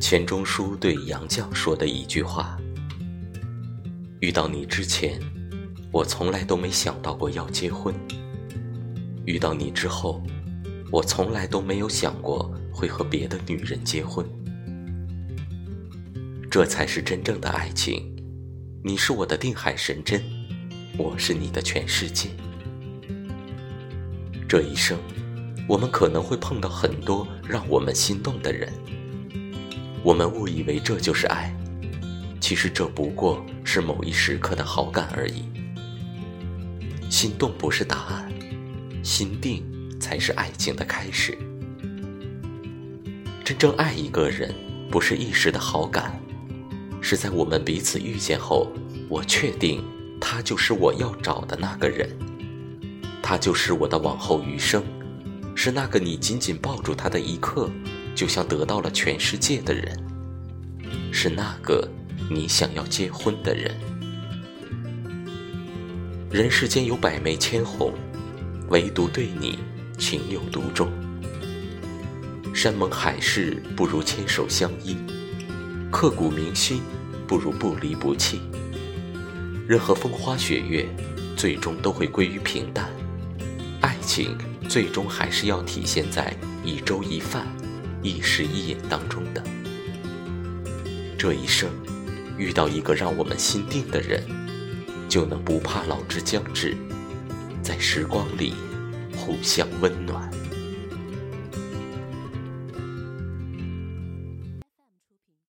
钱钟书对杨绛说的一句话：“遇到你之前，我从来都没想到过要结婚；遇到你之后，我从来都没有想过会和别的女人结婚。这才是真正的爱情。你是我的定海神针，我是你的全世界。这一生，我们可能会碰到很多让我们心动的人。”我们误以为这就是爱，其实这不过是某一时刻的好感而已。心动不是答案，心定才是爱情的开始。真正爱一个人，不是一时的好感，是在我们彼此遇见后，我确定他就是我要找的那个人，他就是我的往后余生，是那个你紧紧抱住他的一刻。就像得到了全世界的人，是那个你想要结婚的人。人世间有百媚千红，唯独对你情有独钟。山盟海誓不如牵手相依，刻骨铭心不如不离不弃。任何风花雪月，最终都会归于平淡。爱情最终还是要体现在一粥一饭。一时一饮当中的这一生，遇到一个让我们心定的人，就能不怕老之将至，在时光里互相温暖。